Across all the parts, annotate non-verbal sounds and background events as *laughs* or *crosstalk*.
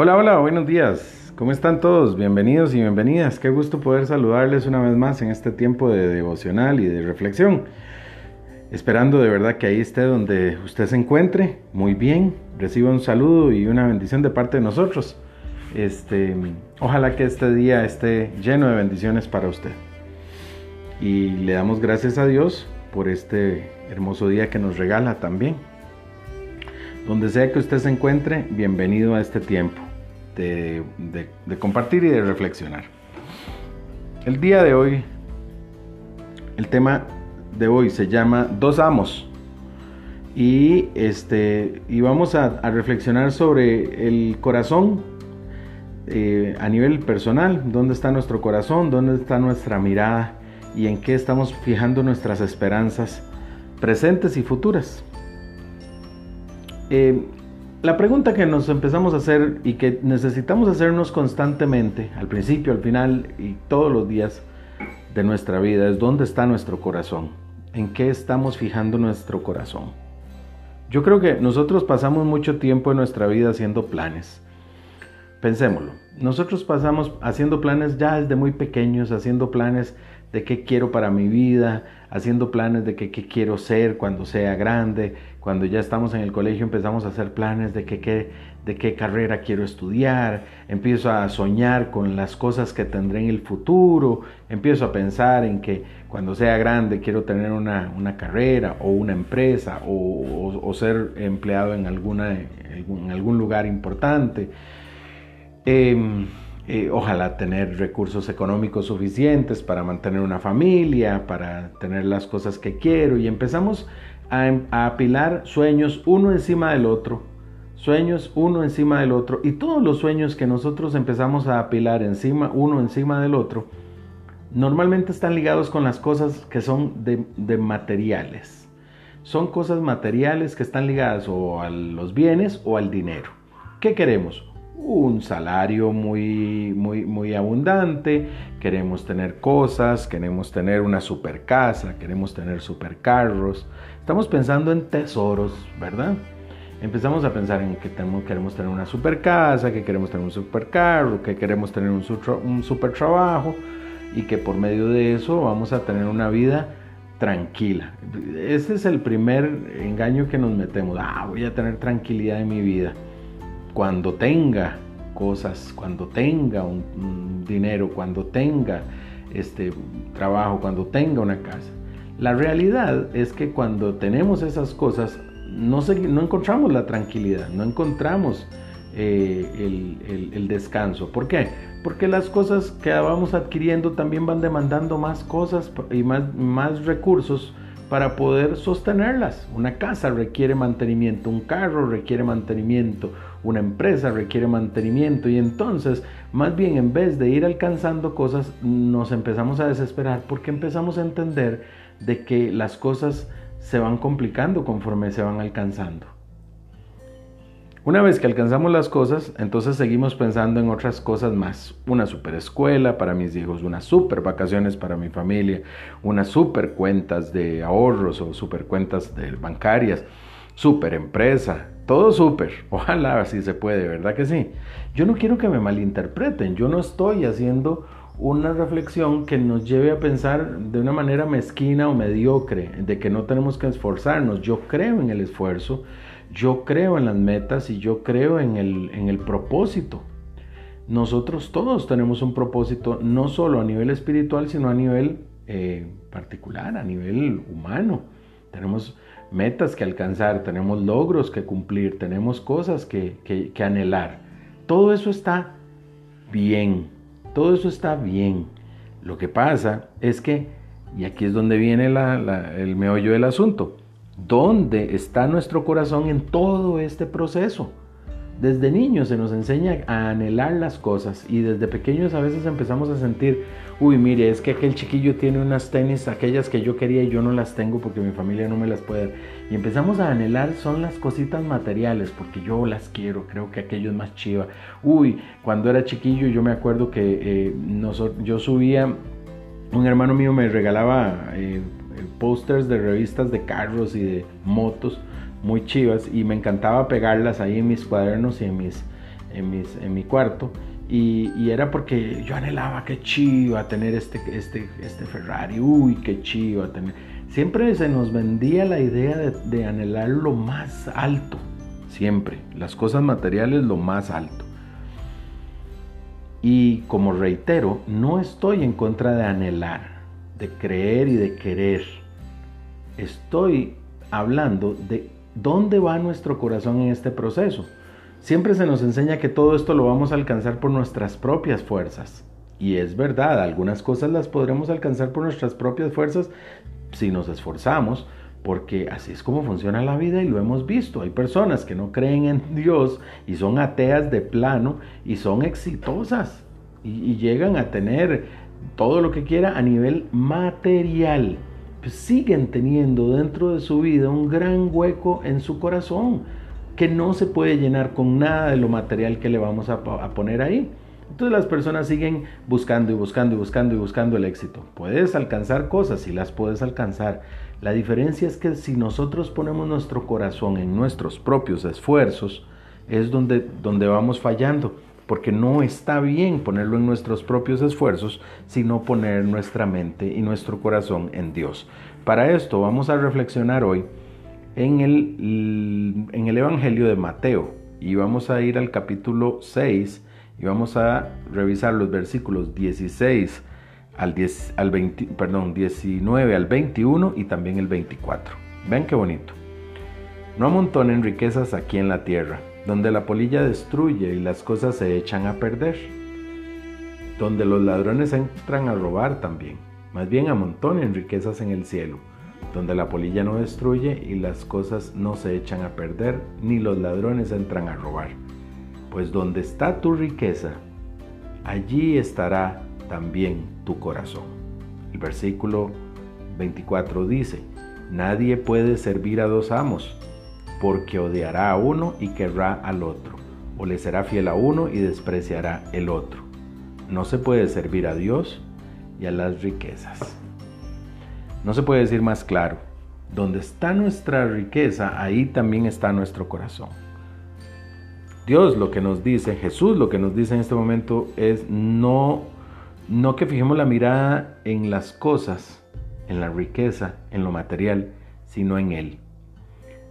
Hola, hola, buenos días. ¿Cómo están todos? Bienvenidos y bienvenidas. Qué gusto poder saludarles una vez más en este tiempo de devocional y de reflexión. Esperando de verdad que ahí esté donde usted se encuentre, muy bien, reciba un saludo y una bendición de parte de nosotros. Este, ojalá que este día esté lleno de bendiciones para usted. Y le damos gracias a Dios por este hermoso día que nos regala también. Donde sea que usted se encuentre, bienvenido a este tiempo de, compartir y de reflexionar. El día de hoy, el tema de hoy se llama Dos amos. Y, este, y vamos a, reflexionar sobre el corazón eh, a nivel personal, dónde está nuestro corazón, dónde está nuestra mirada y en qué estamos fijando nuestras esperanzas presentes y futuras. Eh, la pregunta que nos empezamos a hacer y que necesitamos hacernos constantemente, al principio, al final y todos los días de nuestra vida, es dónde está nuestro corazón, en qué estamos fijando nuestro corazón. Yo creo que nosotros pasamos mucho tiempo en nuestra vida haciendo planes. Pensémoslo, nosotros pasamos haciendo planes ya desde muy pequeños, haciendo planes de qué quiero para mi vida, haciendo planes de qué, quiero ser cuando sea grande. Cuando ya estamos en el colegio empezamos a hacer planes de qué, de qué carrera quiero estudiar. Empiezo a soñar con las cosas que tendré en el futuro. Empiezo a pensar en que cuando sea grande quiero tener una, carrera o una empresa o, ser empleado en, alguna, en algún lugar importante. Em, eh, ojalá tener recursos económicos suficientes para mantener una familia, para tener las cosas que quiero y empezamos a, a apilar sueños uno encima del otro, sueños uno encima del otro y todos los sueños que nosotros empezamos a apilar encima uno encima del otro, normalmente están ligados con las cosas que son de, de materiales. Son cosas materiales que están ligadas o a los bienes o al dinero. ¿Qué queremos? Un salario muy, muy, muy abundante, queremos tener cosas, queremos tener una super casa, queremos tener super carros. Estamos pensando en tesoros, ¿verdad? Empezamos a pensar en que tenemos, queremos tener una super casa, que queremos tener un super carro, que queremos tener un, un super trabajo y que por medio de eso vamos a tener una vida tranquila. Ese es el primer engaño que nos metemos. Ah, voy a tener tranquilidad en mi vida cuando tenga cosas, cuando tenga un, dinero, cuando tenga este trabajo, cuando tenga una casa. La realidad es que cuando tenemos esas cosas no, no encontramos la tranquilidad, no encontramos eh, el, el, descanso. ¿Por qué? Porque las cosas que vamos adquiriendo también van demandando más cosas y más, más recursos para poder sostenerlas. Una casa requiere mantenimiento, un carro requiere mantenimiento, una empresa requiere mantenimiento y entonces más bien en vez de ir alcanzando cosas nos empezamos a desesperar porque empezamos a entender de que las cosas se van complicando conforme se van alcanzando. Una vez que alcanzamos las cosas, entonces seguimos pensando en otras cosas más. Una super escuela para mis hijos, unas super vacaciones para mi familia, unas super cuentas de ahorros o super cuentas de bancarias, super empresa, todo súper. *laughs* Ojalá así se puede, ¿verdad que sí? Yo no quiero que me malinterpreten. Yo no estoy haciendo una reflexión que nos lleve a pensar de una manera mezquina o mediocre, de que no tenemos que esforzarnos. Yo creo en el esfuerzo, yo creo en las metas y yo creo en el, en el propósito. Nosotros todos tenemos un propósito, no solo a nivel espiritual, sino a nivel eh, particular, a nivel humano. Tenemos metas que alcanzar, tenemos logros que cumplir, tenemos cosas que, que, anhelar. Todo eso está bien, todo eso está bien. Lo que pasa es que, y aquí es donde viene el meollo del asunto, ¿dónde está nuestro corazón en todo este proceso? Desde niños se nos enseña a anhelar las cosas y desde pequeños a veces empezamos a sentir, uy, mire, es que aquel chiquillo tiene unas tenis, aquellas que yo quería y yo no las tengo porque mi familia no me las puede. Y empezamos a anhelar son las cositas materiales porque yo las quiero, creo que aquello es más chiva. Uy, cuando era chiquillo yo me acuerdo que eh, yo subía, un hermano mío me regalaba eh, pósters de revistas de carros y de motos muy chivas y me encantaba pegarlas ahí en mis cuadernos y en mis, en, mis, en mi cuarto y, era porque yo anhelaba que chiva tener este, este, este Ferrari, uy, qué chiva tener. Siempre se nos vendía la idea de, de anhelar lo más alto, siempre, las cosas materiales lo más alto. Y como reitero, no estoy en contra de anhelar, de creer y de querer. Estoy hablando de dónde va nuestro corazón en este proceso. Siempre se nos enseña que todo esto lo vamos a alcanzar por nuestras propias fuerzas. Y es verdad, algunas cosas las podremos alcanzar por nuestras propias fuerzas si nos esforzamos, porque así es como funciona la vida y lo hemos visto. Hay personas que no creen en *laughs* Dios y son ateas de plano y son exitosas y, llegan a tener todo lo que quiera a nivel material. Siguen teniendo dentro de su vida un gran hueco en su corazón que no se puede llenar con nada de lo material que le vamos a, a poner ahí. Entonces las personas siguen buscando y buscando y buscando y buscando el éxito. Puedes alcanzar cosas y las puedes alcanzar, la diferencia es que si nosotros ponemos nuestro corazón en nuestros propios esfuerzos, es donde, donde vamos fallando, porque no está bien ponerlo en nuestros propios esfuerzos, sino poner nuestra mente y nuestro corazón en Dios. Para esto vamos a reflexionar hoy en el, en el Evangelio de Mateo y vamos a ir al capítulo 6 y vamos a revisar los versículos 16 al, 10, al 20, perdón, 19 al 21 y también el 24. Ven qué bonito. No amontonen riquezas aquí en la tierra, donde la polilla destruye y las cosas se echan a perder, donde los ladrones entran a robar también. Más bien amontonen riquezas en el cielo, donde la polilla no destruye y las cosas no se echan a perder, ni los ladrones entran a robar. Pues donde está tu riqueza, allí estará también tu corazón. El versículo 24 dice, nadie puede servir a dos amos, porque odiará a uno y querrá al otro, o le será fiel a uno y despreciará el otro. No se puede servir a Dios y a las riquezas. No se puede decir más claro, donde está nuestra riqueza, ahí también está nuestro corazón. Dios lo que nos dice, Jesús lo que nos dice en este momento es no no que fijemos la mirada en las cosas, en la riqueza, en lo material, sino en Él.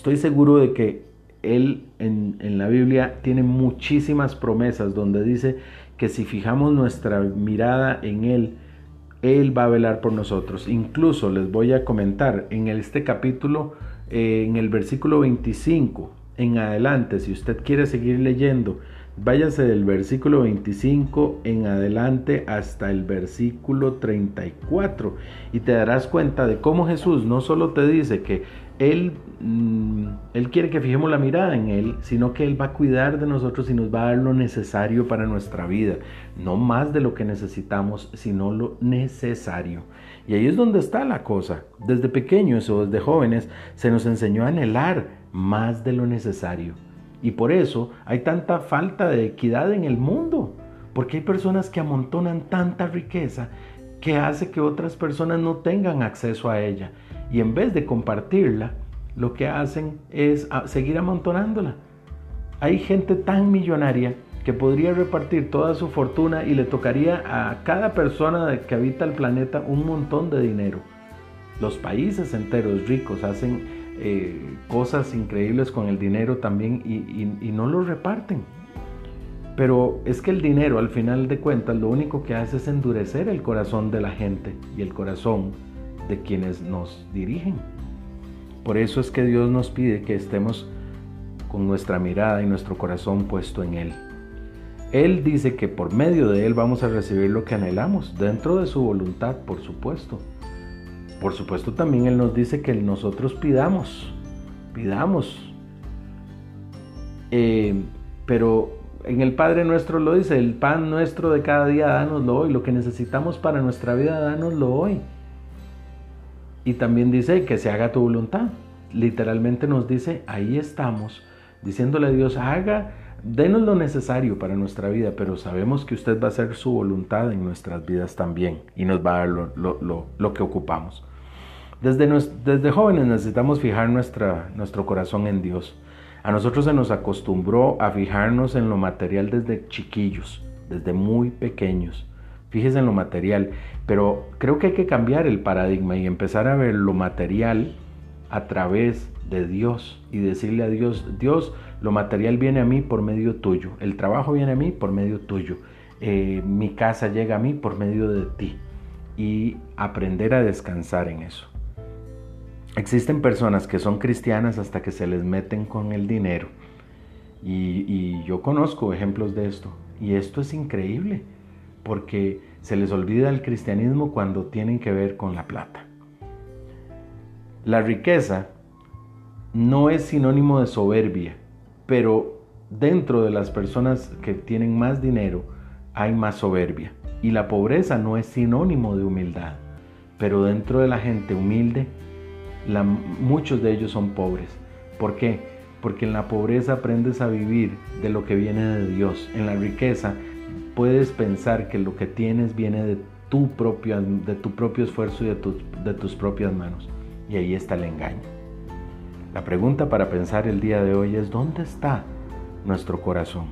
Estoy seguro de que Él en, la Biblia tiene muchísimas promesas donde dice que si fijamos nuestra mirada en Él, Él va a velar por nosotros. Incluso les voy a comentar en este capítulo, eh, en el versículo 25 en adelante, si usted quiere seguir leyendo, Váyase del versículo 25 en adelante hasta el versículo 34 y te darás cuenta de cómo Jesús no solo te dice que él, mm, él quiere que fijemos la mirada en Él, sino que Él va a cuidar de nosotros y nos va a dar lo necesario para nuestra vida. No más de lo que necesitamos, sino lo necesario. Y ahí es donde está la cosa. Desde pequeños o desde jóvenes se nos enseñó a anhelar más de lo necesario. Y por eso hay tanta falta de equidad en el mundo, porque hay personas que amontonan tanta riqueza que hace que otras personas no tengan acceso a ella. Y en vez de compartirla, lo que hacen es seguir amontonándola. Hay gente tan millonaria que podría repartir toda su fortuna y le tocaría a cada persona que habita el planeta un montón de dinero. Los países enteros ricos hacen eh, cosas increíbles con el dinero también y, no lo reparten. Pero es que el dinero al final de cuentas lo único que hace es endurecer el corazón de la gente y el corazón de quienes nos dirigen. Por eso es que Dios nos pide que estemos con nuestra mirada y nuestro corazón puesto en Él. Él dice que por medio de Él vamos a recibir lo que anhelamos, dentro de su voluntad, por supuesto. Por supuesto también Él nos dice que nosotros pidamos, pidamos. Eh, pero en el Padre nuestro lo dice, el pan nuestro de cada día, dánoslo hoy, lo que necesitamos para nuestra vida, dánoslo hoy. Y también dice que se haga tu voluntad. Literalmente nos dice, ahí estamos, diciéndole a Dios, haga, denos lo necesario para nuestra vida, pero sabemos que usted va a hacer su voluntad en nuestras vidas también y nos va a dar lo, lo que ocupamos. Desde, desde jóvenes necesitamos fijar nuestra, nuestro corazón en Dios. A nosotros se nos acostumbró a fijarnos en lo material desde chiquillos, desde muy pequeños. Fíjese en lo material, pero creo que hay que cambiar el paradigma y empezar a ver lo material a través de Dios y decirle a Dios, Dios, lo material viene a mí por medio tuyo, el trabajo viene a mí por medio tuyo, eh, mi casa llega a mí por medio de ti. Y aprender a descansar en eso. Existen personas que son cristianas hasta que se les meten con el dinero. Y, y yo conozco ejemplos de esto. Y esto es increíble porque se les olvida el cristianismo cuando tienen que ver con la plata. La riqueza no es sinónimo de soberbia, pero dentro de las personas que tienen más dinero hay más soberbia. Y la pobreza no es sinónimo de humildad, pero dentro de la gente humilde, muchos de ellos son pobres. ¿Por qué? Porque en la pobreza aprendes a vivir de lo que viene de Dios. En la riqueza puedes pensar que lo que tienes viene de tu propio, de tu propio esfuerzo y de, de tus propias manos. Y ahí está el engaño. La pregunta para pensar el día de hoy es, ¿dónde está nuestro corazón?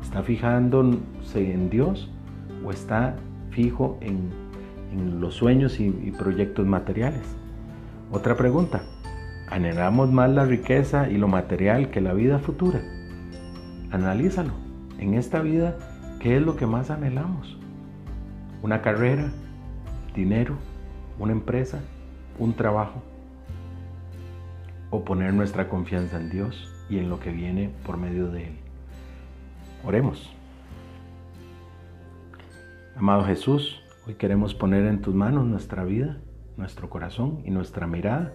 ¿Está fijándose en Dios o está fijo en, los sueños y, y proyectos materiales? Otra pregunta, ¿anhelamos más la riqueza y lo material que la vida futura? Analízalo. En esta vida, ¿qué es lo que más anhelamos? ¿Una carrera? ¿Dinero? ¿Una empresa? ¿Un trabajo? o poner nuestra confianza en Dios y en lo que viene por medio de Él. Oremos. Amado Jesús, hoy queremos poner en tus manos nuestra vida, nuestro corazón y nuestra mirada,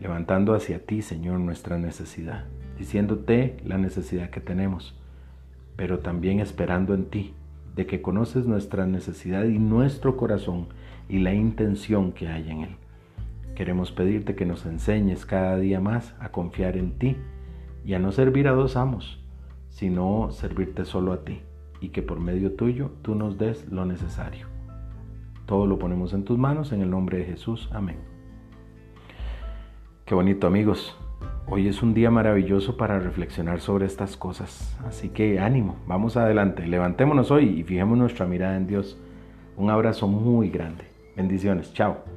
levantando hacia ti, Señor, nuestra necesidad, diciéndote la necesidad que tenemos, pero también esperando en ti, de que conoces nuestra necesidad y nuestro corazón y la intención que hay en él. Queremos pedirte que nos enseñes cada día más a confiar en ti y a no servir a dos amos, sino servirte solo a ti y que por medio tuyo tú nos des lo necesario. Todo lo ponemos en tus manos en el nombre de Jesús. Amén. Qué bonito amigos. Hoy es un día maravilloso para reflexionar sobre estas cosas. Así que ánimo, vamos adelante. Levantémonos hoy y fijemos nuestra mirada en Dios. Un abrazo muy grande. Bendiciones. Chao.